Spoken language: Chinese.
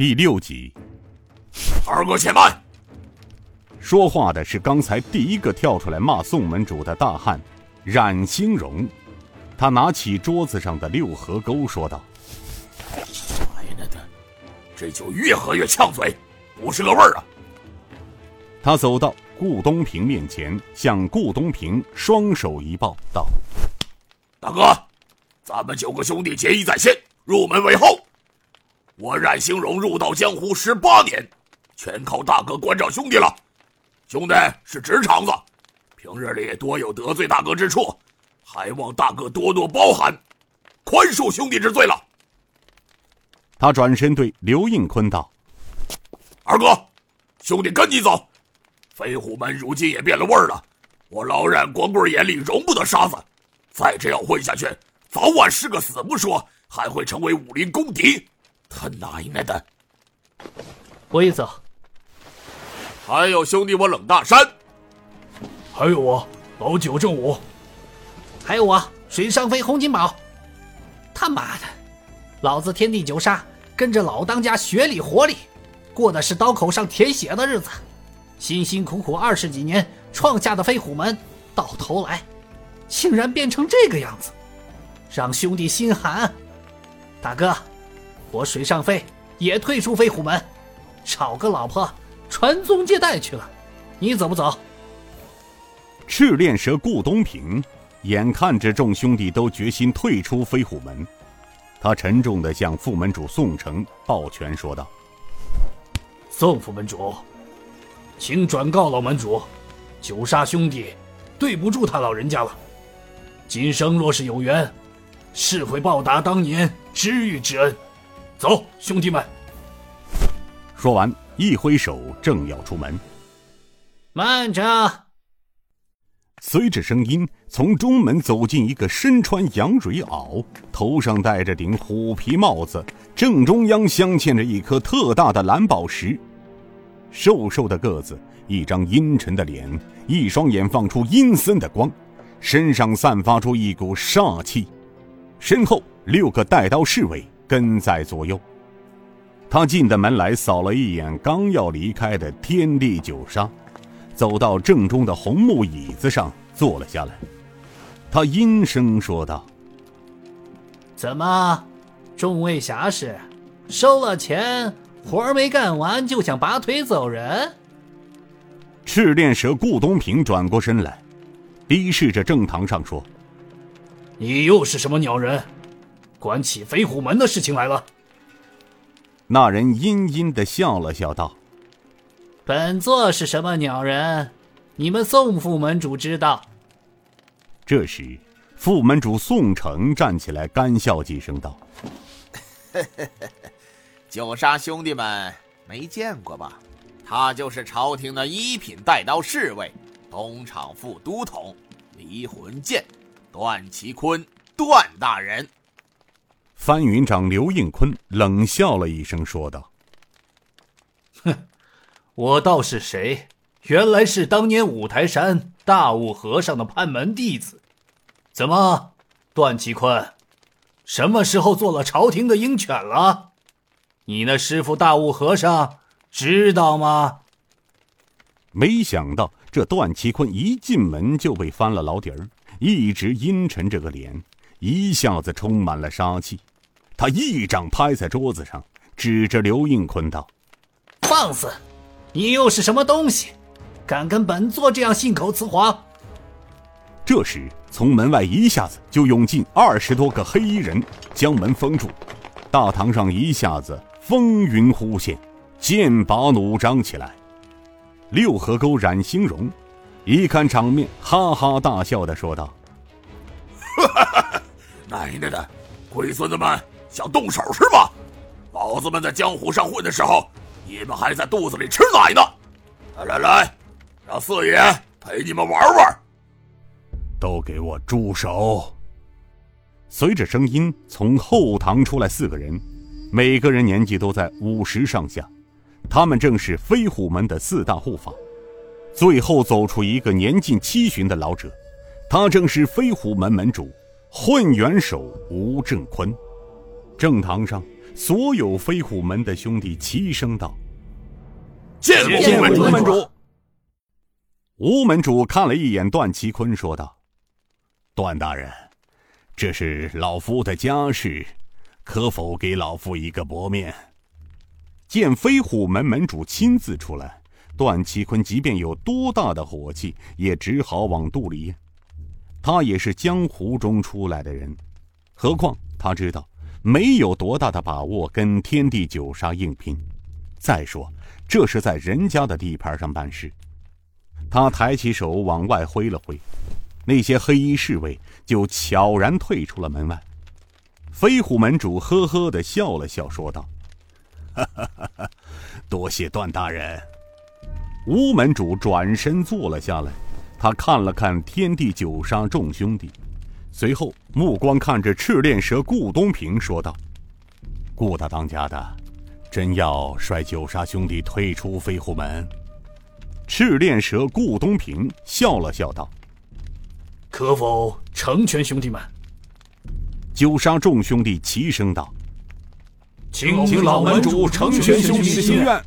第六集。二哥且慢！说话的是刚才第一个跳出来骂宋门主的大汉冉兴荣。他拿起桌子上的六合钩，说道：“哎呀的，这酒越喝越呛嘴，不是个味儿啊！”他走到顾东平面前，向顾东平双手一抱，道：“大哥，咱们九个兄弟结义在先，入门为后。我冉兴荣入道江湖十八年，全靠大哥关照兄弟了。兄弟是直肠子，平日里多有得罪大哥之处。”还望大哥多多包涵，宽恕兄弟之罪了。他转身对刘应坤道：“二哥，兄弟跟你走。飞虎门如今也变了味儿了，我老冉光棍眼里容不得沙子。再这样混下去，早晚是个死不说，还会成为武林公敌。他奶奶的！我也走。还有兄弟我冷大山，还有我老九正武。”还有我水上飞洪金宝，他妈的，老子天地九杀，跟着老当家血里活里，过的是刀口上舔血的日子，辛辛苦苦二十几年创下的飞虎门，到头来，竟然变成这个样子，让兄弟心寒。大哥，我水上飞也退出飞虎门，找个老婆传宗接代去了，你走不走？赤练蛇顾东平。眼看着众兄弟都决心退出飞虎门，他沉重的向副门主宋城抱拳说道：“宋副门主，请转告老门主，九杀兄弟对不住他老人家了。今生若是有缘，是会报答当年知遇之恩。走，兄弟们。”说完，一挥手，正要出门。慢着。随着声音，从中门走进一个身穿羊蕊袄、头上戴着顶虎皮帽子、正中央镶嵌着一颗特大的蓝宝石、瘦瘦的个子、一张阴沉的脸、一双眼放出阴森的光，身上散发出一股煞气，身后六个带刀侍卫跟在左右。他进的门来，扫了一眼刚要离开的天地九杀。走到正中的红木椅子上坐了下来，他阴声说道：“怎么，众位侠士，收了钱，活儿没干完就想拔腿走人？”赤练蛇顾东平转过身来，逼视着正堂上说：“你又是什么鸟人？管起飞虎门的事情来了？”那人阴阴的笑了笑道。本座是什么鸟人？你们宋副门主知道。这时，副门主宋城站起来，干笑几声道：“ 九杀兄弟们没见过吧？他就是朝廷的一品带刀侍卫，东厂副都统，离魂剑，段其坤，段大人。”翻云长刘应坤冷笑了一声，说道：“哼。”我道是谁？原来是当年五台山大悟和尚的攀门弟子。怎么，段其坤，什么时候做了朝廷的鹰犬了？你那师傅大悟和尚知道吗？没想到这段其坤一进门就被翻了老底儿，一直阴沉着个脸，一下子充满了杀气。他一掌拍在桌子上，指着刘应坤道：“放肆！”你又是什么东西，敢跟本座这样信口雌黄？这时，从门外一下子就涌进二十多个黑衣人，将门封住。大堂上一下子风云忽现，剑拔弩张起来。六合沟冉兴荣一看场面，哈哈大笑的说道：“ 奶奶的，龟孙子们想动手是吗？老子们在江湖上混的时候。”你们还在肚子里吃奶呢！来来来，让四爷陪你们玩玩。都给我住手！随着声音从后堂出来四个人，每个人年纪都在五十上下，他们正是飞虎门的四大护法。最后走出一个年近七旬的老者，他正是飞虎门门主混元首吴正坤。正堂上。所有飞虎门的兄弟齐声道：“见见过吴门主。”吴门主看了一眼段其坤，说道：“段大人，这是老夫的家事，可否给老夫一个薄面？”见飞虎门门主亲自出来，段其坤即便有多大的火气，也只好往肚里咽。他也是江湖中出来的人，何况他知道没有多大的把握跟天地九杀硬拼。再说，这是在人家的地盘上办事。他抬起手往外挥了挥，那些黑衣侍卫就悄然退出了门外。飞虎门主呵呵的笑了笑，说道：“哈哈哈哈多谢段大人。”吴门主转身坐了下来，他看了看天地九杀众兄弟，随后目光看着赤练蛇顾东平，说道：“顾大当家的，真要率九杀兄弟退出飞虎门？”赤练蛇顾东平笑了笑道：“可否成全兄弟们？”九杀众兄弟齐声道：“请请老门主成全兄弟的心愿。”